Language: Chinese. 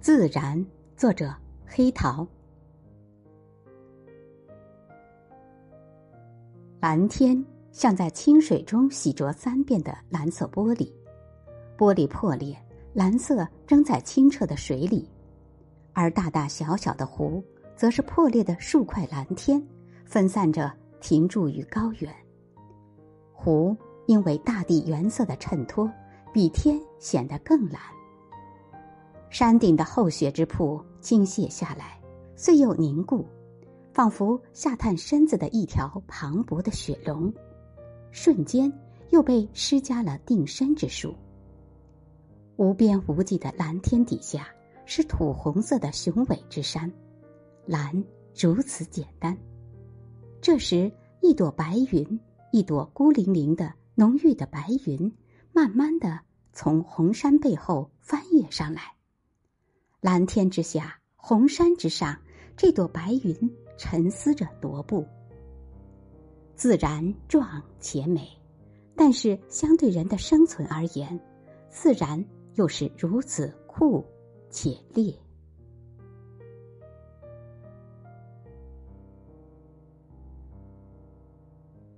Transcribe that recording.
自然，作者黑桃。蓝天像在清水中洗濯三遍的蓝色玻璃，玻璃破裂，蓝色扔在清澈的水里，而大大小小的湖，则是破裂的数块蓝天，分散着停驻于高原。湖因为大地原色的衬托，比天显得更蓝。山顶的厚雪之瀑倾泻下来，遂又凝固，仿佛下探身子的一条磅礴的雪龙，瞬间又被施加了定身之术。无边无际的蓝天底下，是土红色的雄伟之山，蓝如此简单。这时，一朵白云，一朵孤零零的浓郁的白云，慢慢的从红山背后翻越上来。蓝天之下，红山之上，这朵白云沉思着踱步。自然壮且美，但是相对人的生存而言，自然又是如此酷且烈。